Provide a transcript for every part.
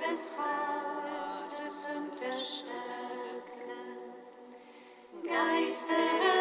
Des Rates und der Stärke, Geist der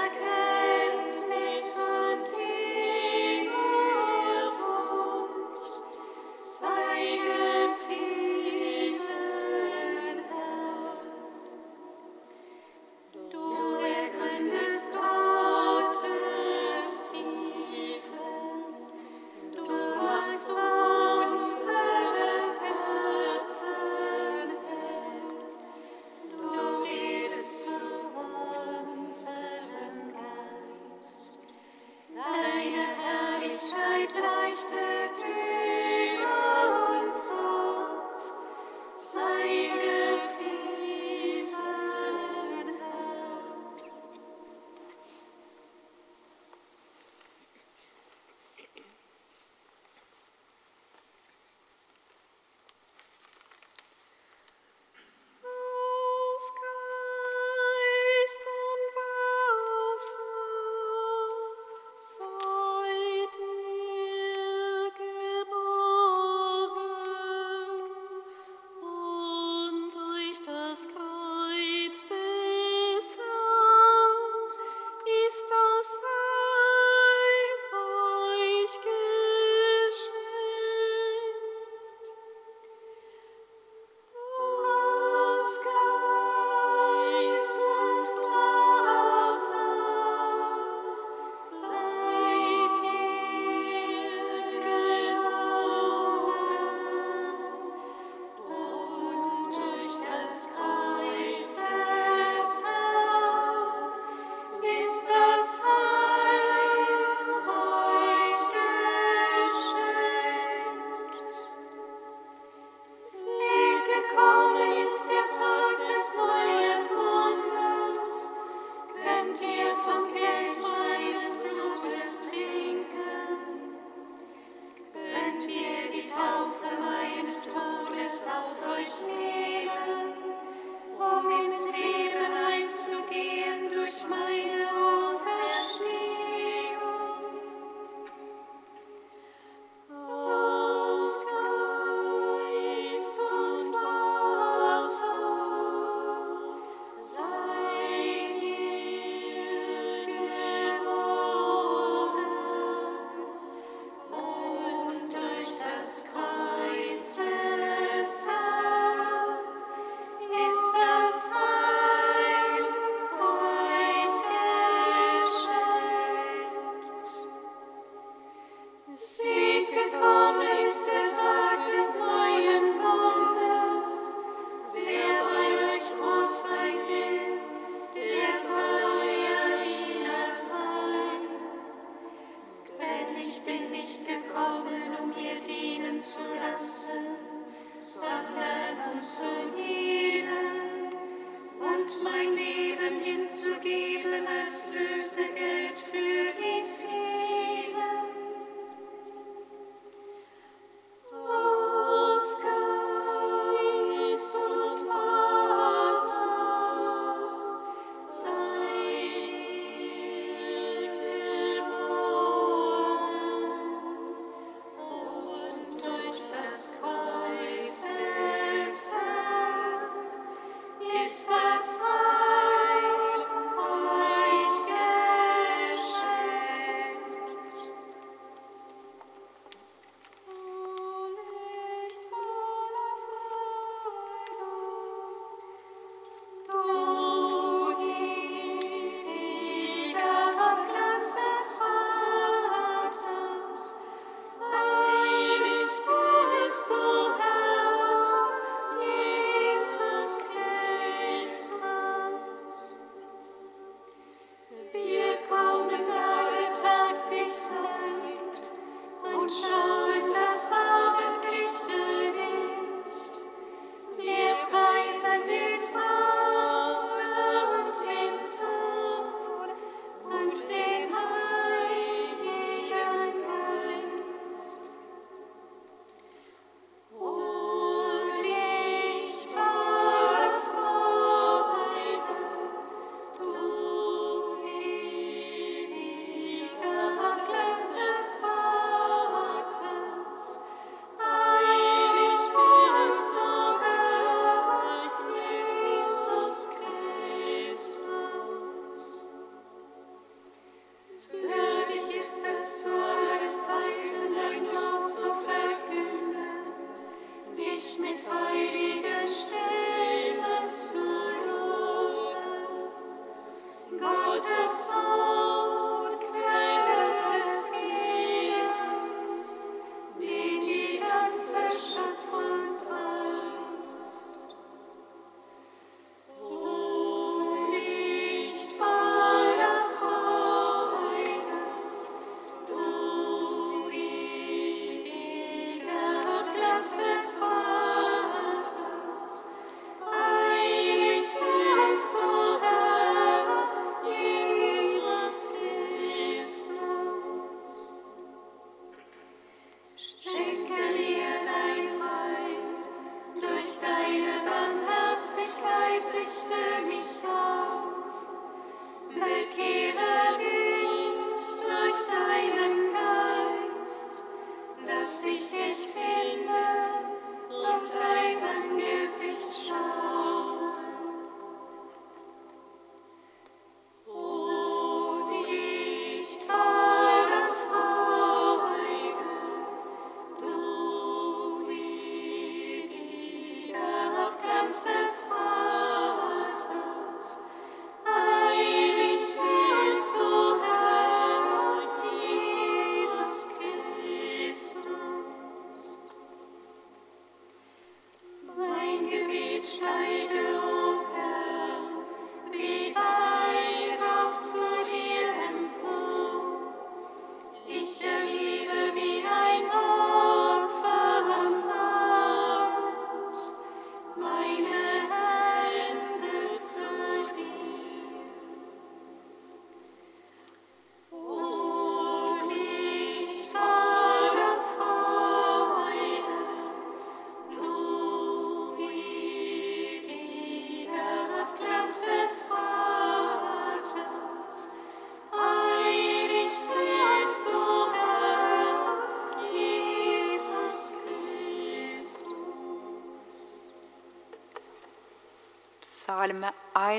Psalm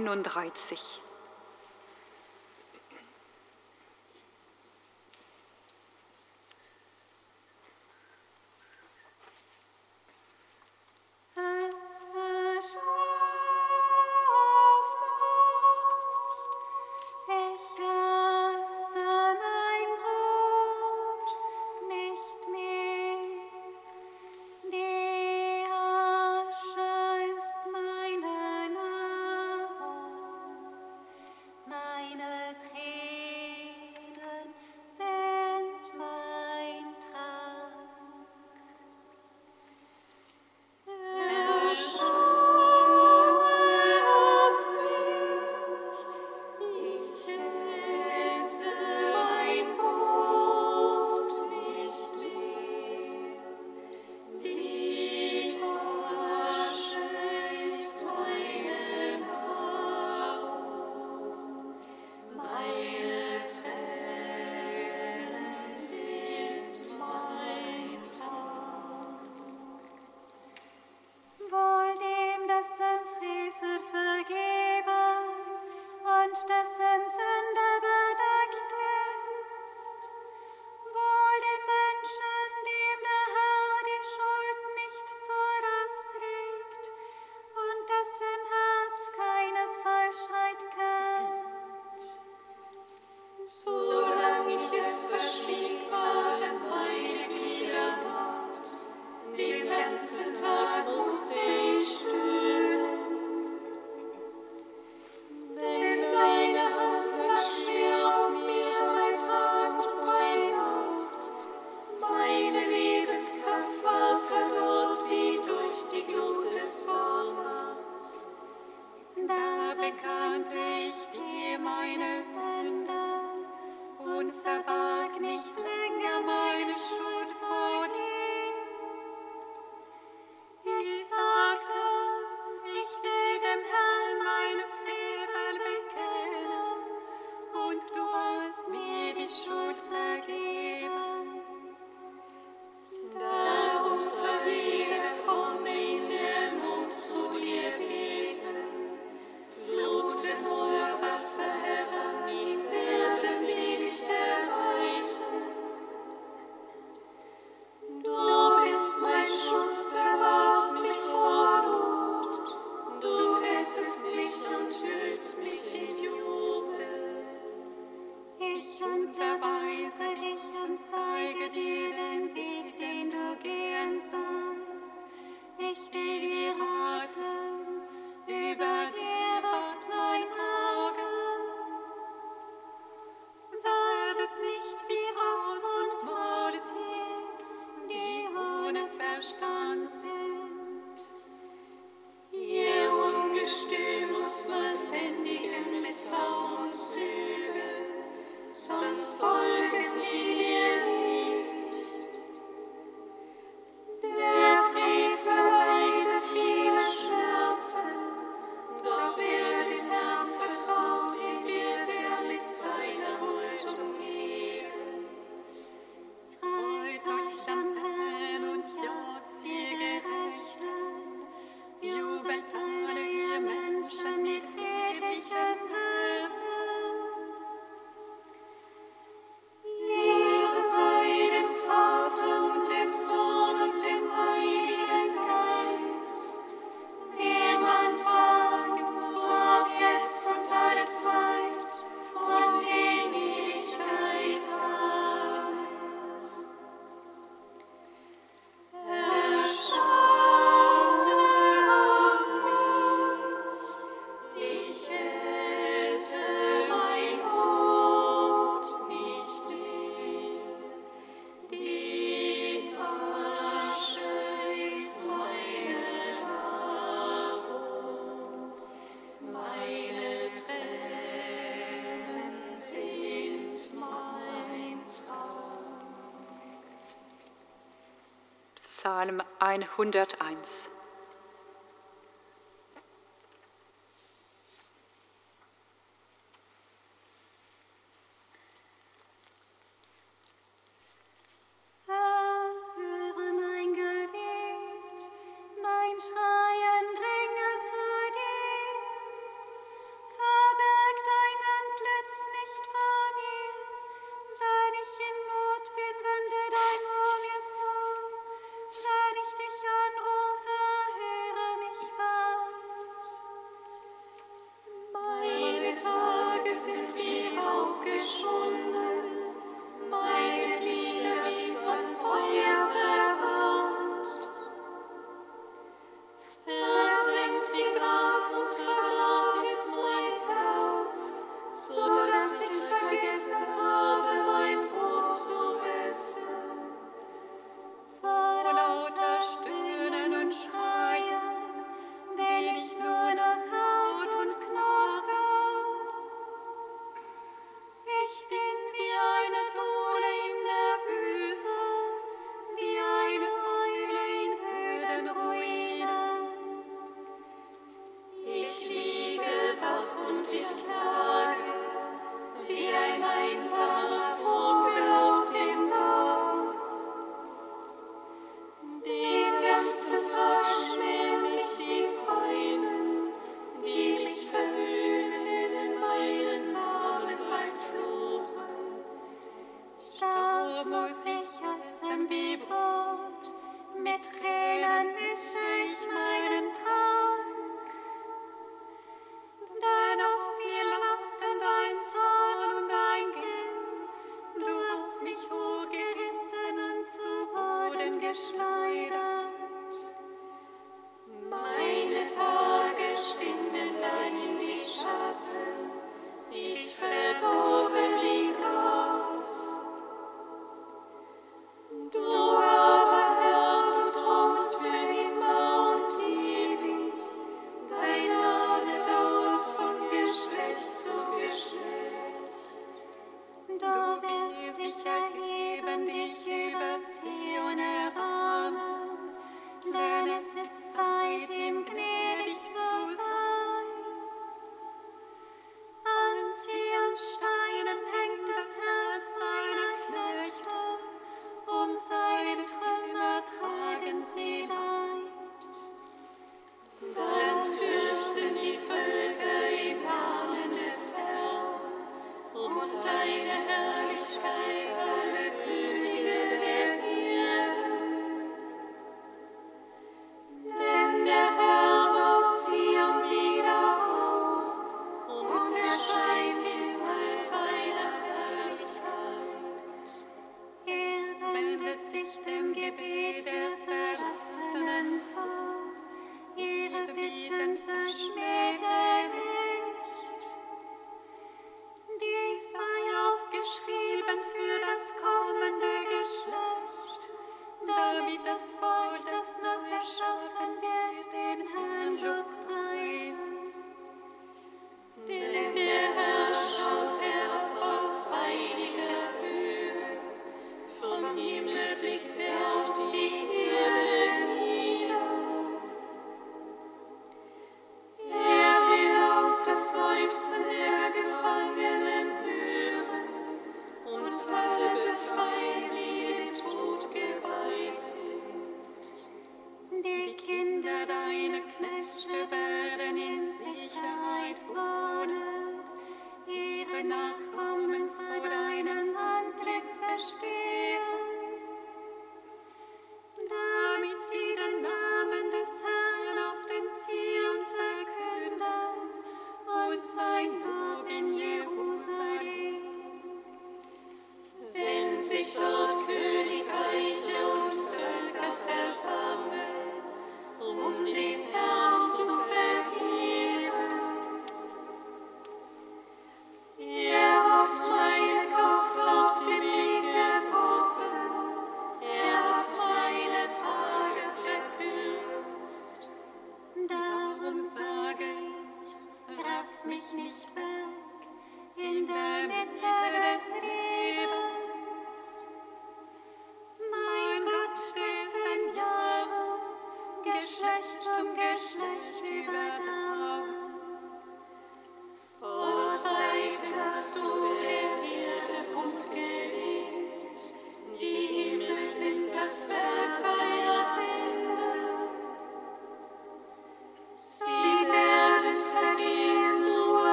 31. Psalm 101. Krishna.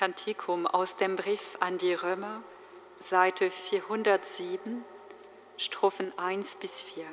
Kantikum aus dem Brief an die Römer, Seite 407, Strophen 1 bis 4.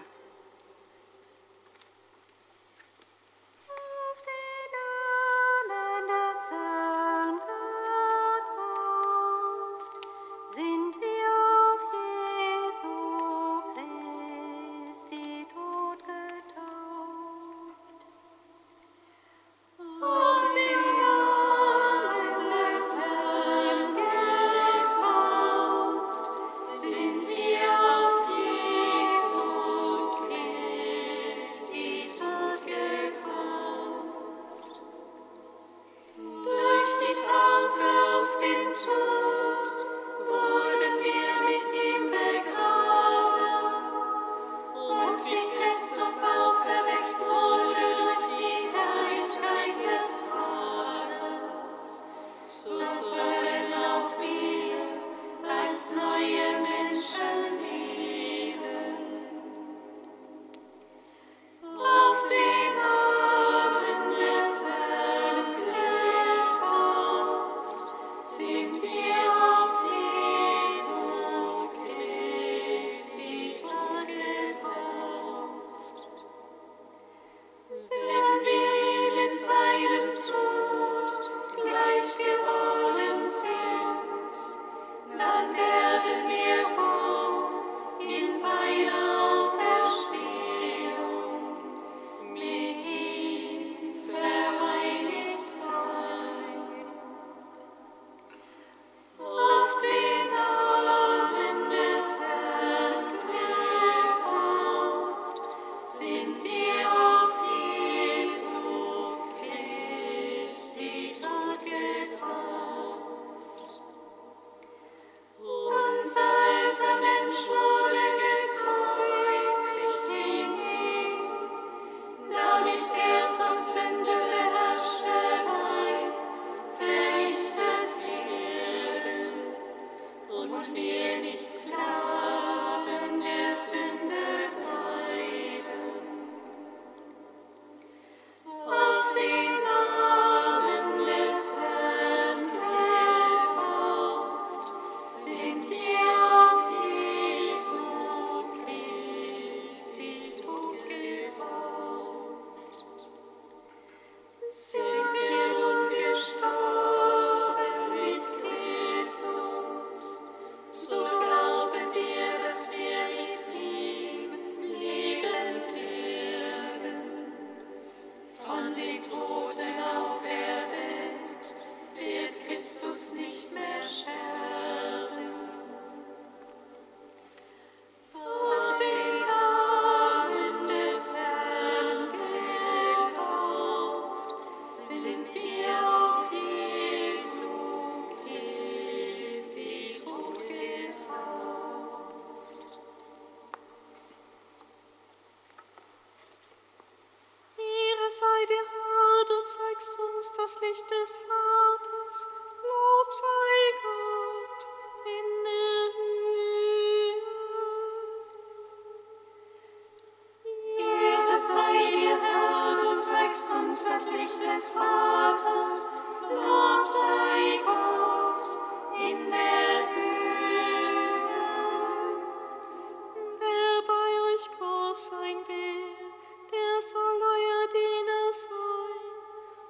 der soll euer Diener sein.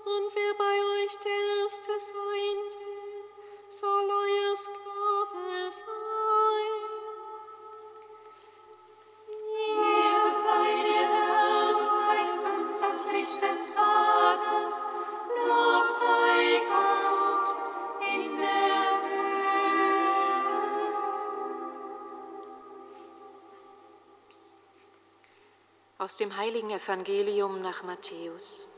Und wer bei euch der Erste sein will, soll euer Sklave sein. Ehre sei dir, Herr, du zeigst uns das Licht des Vaters. Lob sei Gott Aus dem heiligen Evangelium nach Matthäus.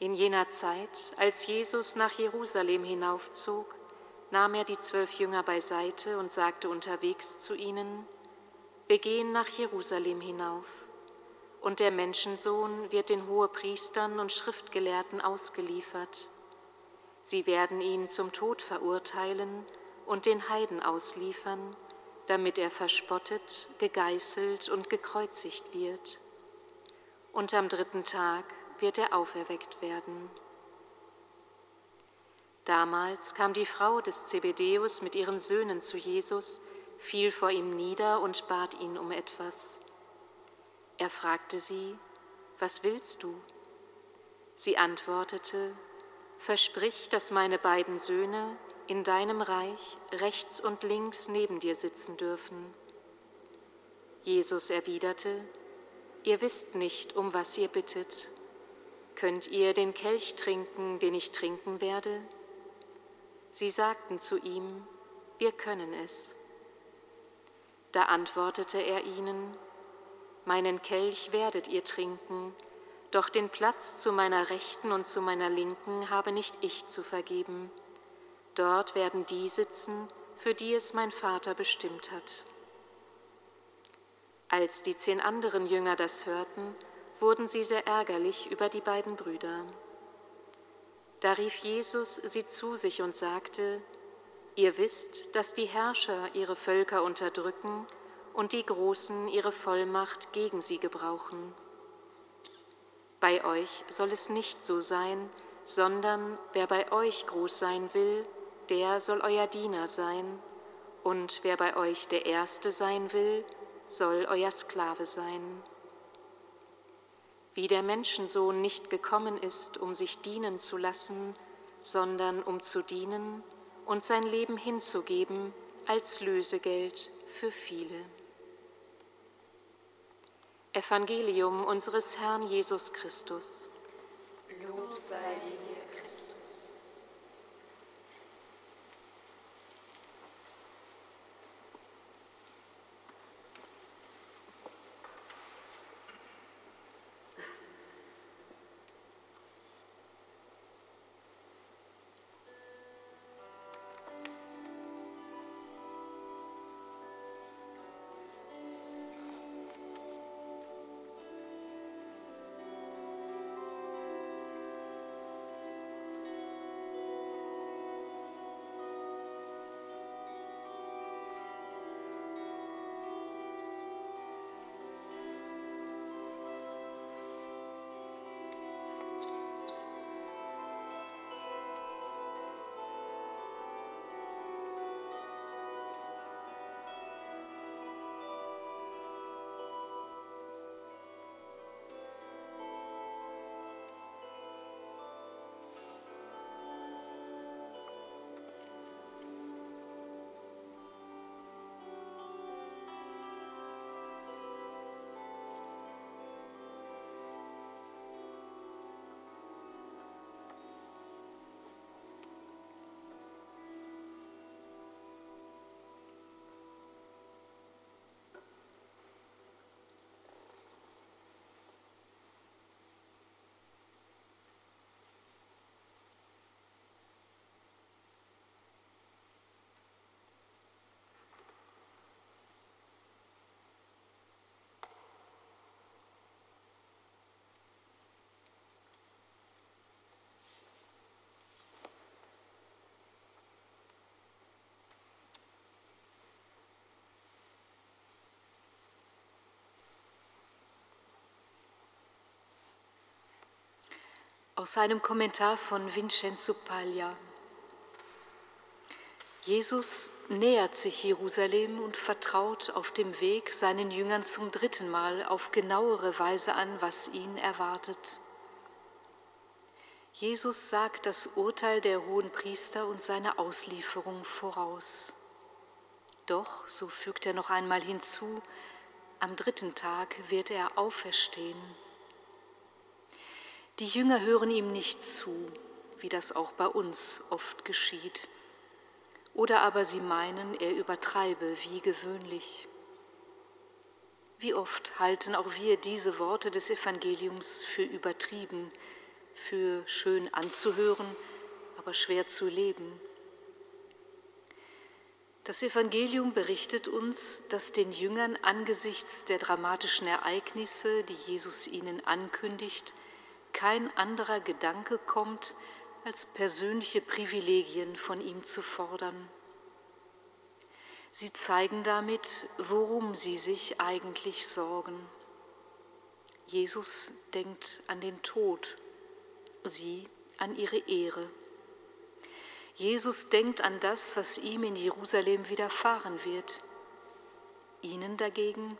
In jener Zeit, als Jesus nach Jerusalem hinaufzog, nahm er die zwölf Jünger beiseite und sagte unterwegs zu ihnen, Wir gehen nach Jerusalem hinauf, und der Menschensohn wird den Hohepriestern und Schriftgelehrten ausgeliefert. Sie werden ihn zum Tod verurteilen und den Heiden ausliefern, damit er verspottet, gegeißelt und gekreuzigt wird. Und am dritten Tag wird er auferweckt werden. Damals kam die Frau des Zebedeus mit ihren Söhnen zu Jesus, fiel vor ihm nieder und bat ihn um etwas. Er fragte sie, Was willst du? Sie antwortete, Versprich, dass meine beiden Söhne in deinem Reich rechts und links neben dir sitzen dürfen. Jesus erwiderte, Ihr wisst nicht, um was ihr bittet. Könnt ihr den Kelch trinken, den ich trinken werde? Sie sagten zu ihm, Wir können es. Da antwortete er ihnen, Meinen Kelch werdet ihr trinken, doch den Platz zu meiner Rechten und zu meiner Linken habe nicht ich zu vergeben. Dort werden die sitzen, für die es mein Vater bestimmt hat. Als die zehn anderen Jünger das hörten, wurden sie sehr ärgerlich über die beiden Brüder. Da rief Jesus sie zu sich und sagte, Ihr wisst, dass die Herrscher ihre Völker unterdrücken und die Großen ihre Vollmacht gegen sie gebrauchen. Bei euch soll es nicht so sein, sondern wer bei euch groß sein will, der soll euer Diener sein, und wer bei euch der Erste sein will, soll euer Sklave sein. Wie der Menschensohn nicht gekommen ist, um sich dienen zu lassen, sondern um zu dienen und sein Leben hinzugeben als Lösegeld für viele. Evangelium unseres Herrn Jesus Christus. Lob sei dir, Christus. Aus seinem Kommentar von Vincenzo Paglia. Jesus nähert sich Jerusalem und vertraut auf dem Weg seinen Jüngern zum dritten Mal auf genauere Weise an, was ihn erwartet. Jesus sagt das Urteil der hohen Priester und seine Auslieferung voraus. Doch, so fügt er noch einmal hinzu, am dritten Tag wird er auferstehen. Die Jünger hören ihm nicht zu, wie das auch bei uns oft geschieht. Oder aber sie meinen, er übertreibe wie gewöhnlich. Wie oft halten auch wir diese Worte des Evangeliums für übertrieben, für schön anzuhören, aber schwer zu leben. Das Evangelium berichtet uns, dass den Jüngern angesichts der dramatischen Ereignisse, die Jesus ihnen ankündigt, kein anderer Gedanke kommt, als persönliche Privilegien von ihm zu fordern. Sie zeigen damit, worum sie sich eigentlich sorgen. Jesus denkt an den Tod, sie an ihre Ehre. Jesus denkt an das, was ihm in Jerusalem widerfahren wird. Ihnen dagegen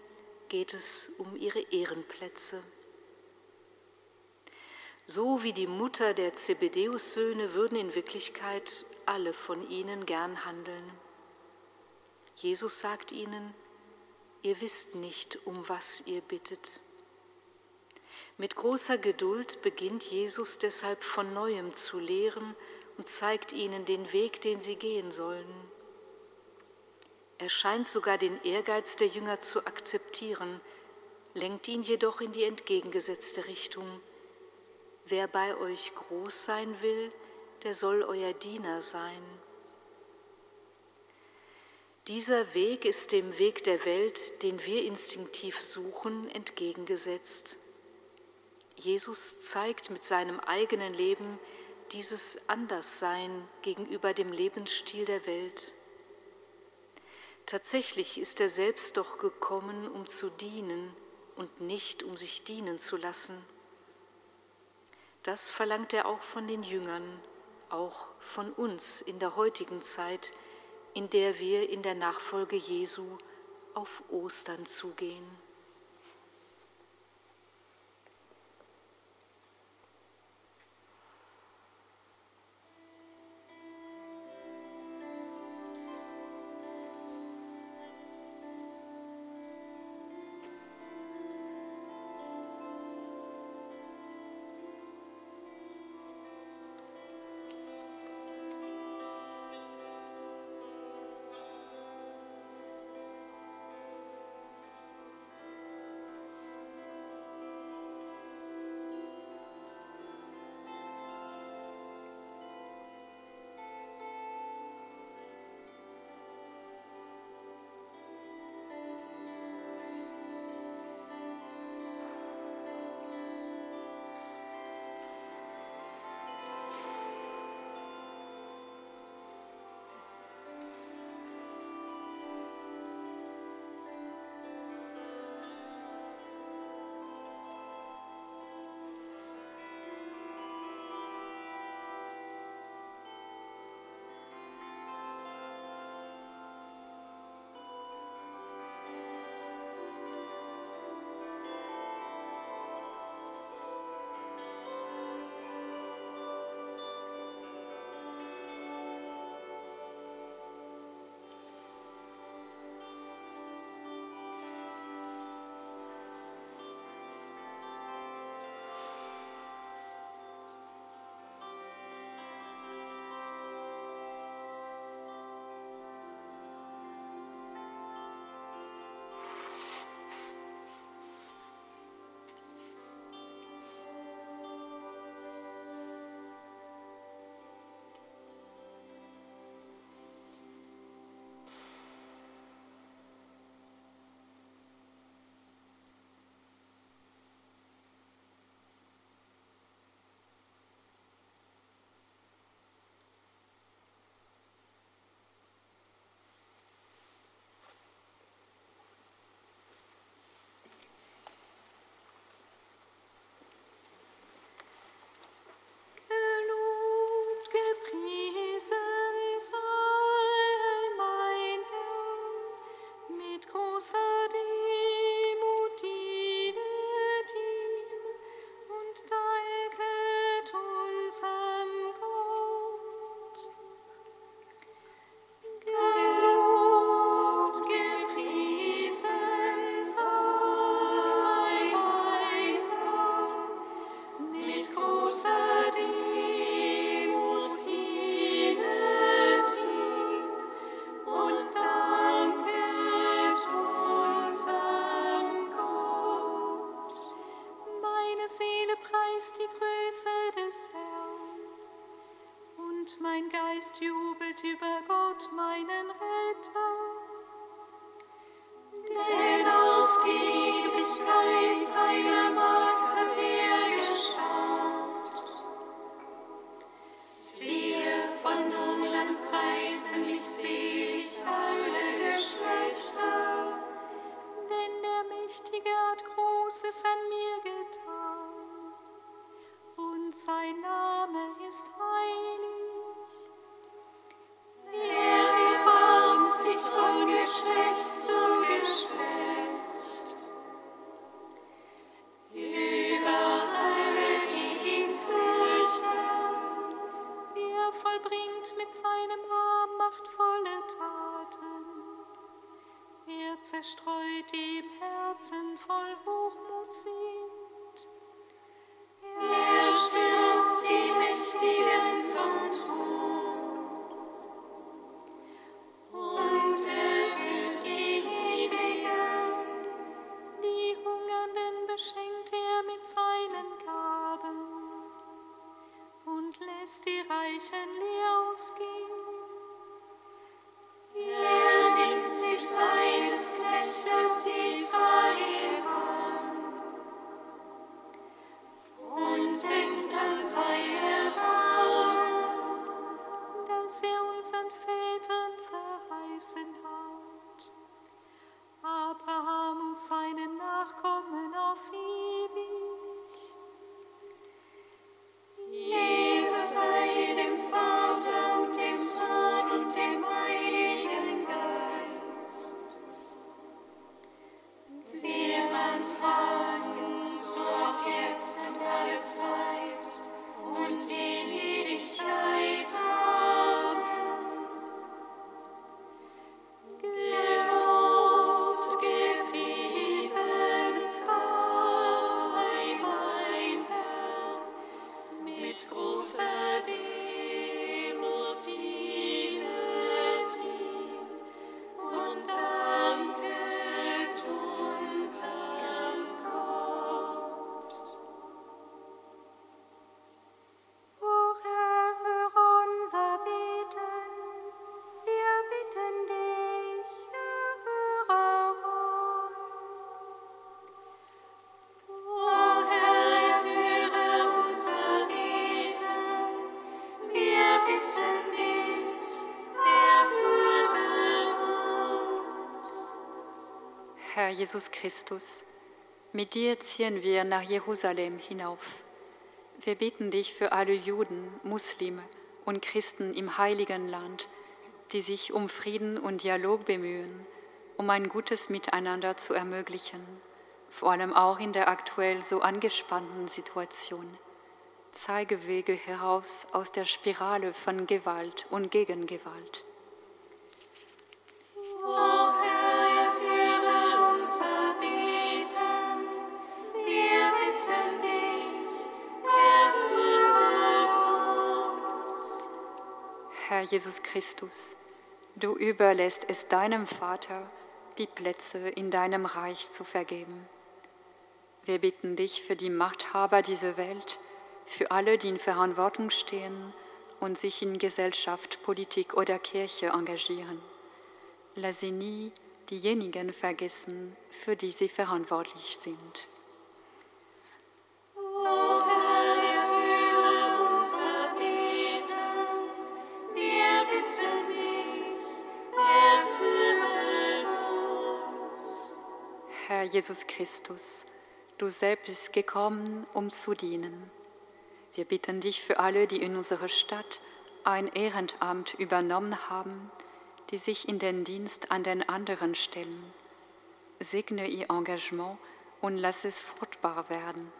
geht es um ihre Ehrenplätze. So wie die Mutter der Zebedeus-Söhne würden in Wirklichkeit alle von ihnen gern handeln. Jesus sagt ihnen, ihr wisst nicht, um was ihr bittet. Mit großer Geduld beginnt Jesus deshalb von neuem zu lehren und zeigt ihnen den Weg, den sie gehen sollen. Er scheint sogar den Ehrgeiz der Jünger zu akzeptieren, lenkt ihn jedoch in die entgegengesetzte Richtung Wer bei euch groß sein will, der soll euer Diener sein. Dieser Weg ist dem Weg der Welt, den wir instinktiv suchen, entgegengesetzt. Jesus zeigt mit seinem eigenen Leben dieses Anderssein gegenüber dem Lebensstil der Welt. Tatsächlich ist er selbst doch gekommen, um zu dienen und nicht um sich dienen zu lassen. Das verlangt er auch von den Jüngern, auch von uns in der heutigen Zeit, in der wir in der Nachfolge Jesu auf Ostern zugehen. Zerstreut die Herzen voll Hochmut Jesus Christus, mit dir ziehen wir nach Jerusalem hinauf. Wir bitten dich für alle Juden, Muslime und Christen im heiligen Land, die sich um Frieden und Dialog bemühen, um ein gutes Miteinander zu ermöglichen, vor allem auch in der aktuell so angespannten Situation. Zeige Wege heraus aus der Spirale von Gewalt und Gegengewalt. Herr Jesus Christus, du überlässt es deinem Vater, die Plätze in deinem Reich zu vergeben. Wir bitten dich für die Machthaber dieser Welt, für alle, die in Verantwortung stehen und sich in Gesellschaft, Politik oder Kirche engagieren. Lass sie nie diejenigen vergessen, für die sie verantwortlich sind. Herr Jesus Christus, du selbst bist gekommen, um zu dienen. Wir bitten dich für alle, die in unserer Stadt ein Ehrenamt übernommen haben, die sich in den Dienst an den anderen stellen. Segne ihr Engagement und lass es fruchtbar werden.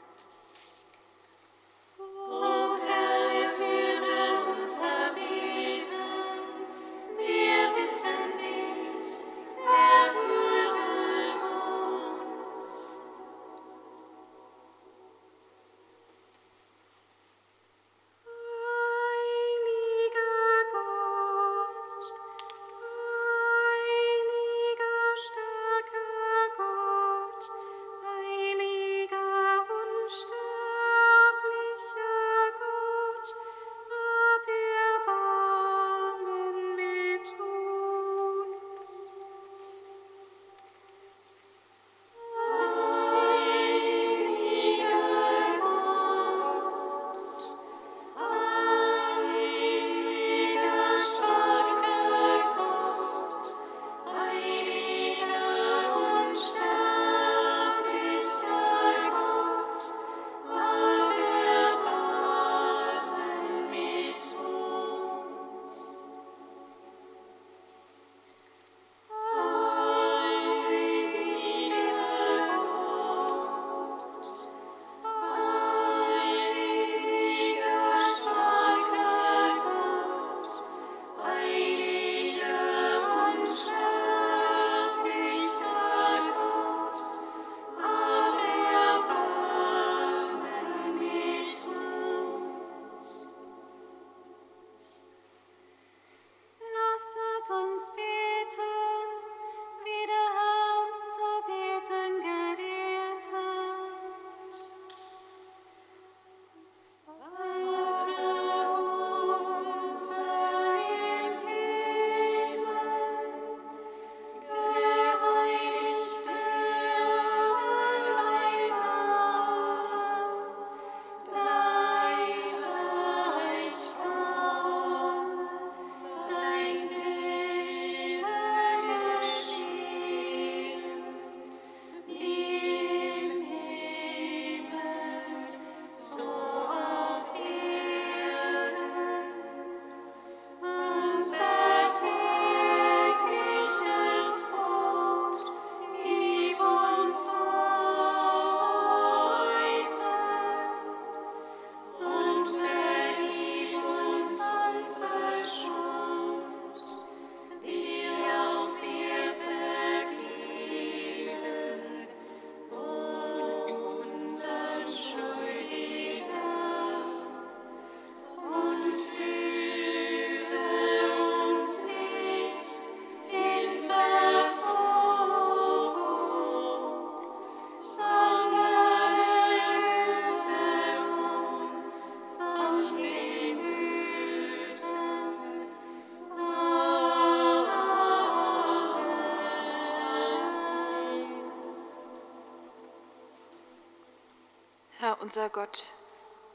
Unser Gott,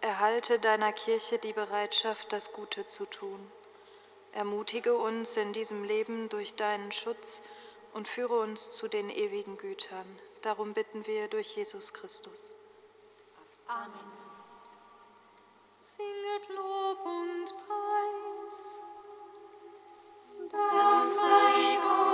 erhalte deiner Kirche die Bereitschaft, das Gute zu tun. Ermutige uns in diesem Leben durch deinen Schutz und führe uns zu den ewigen Gütern. Darum bitten wir durch Jesus Christus. Amen. Singet Lob und Preis. Das sei Gott.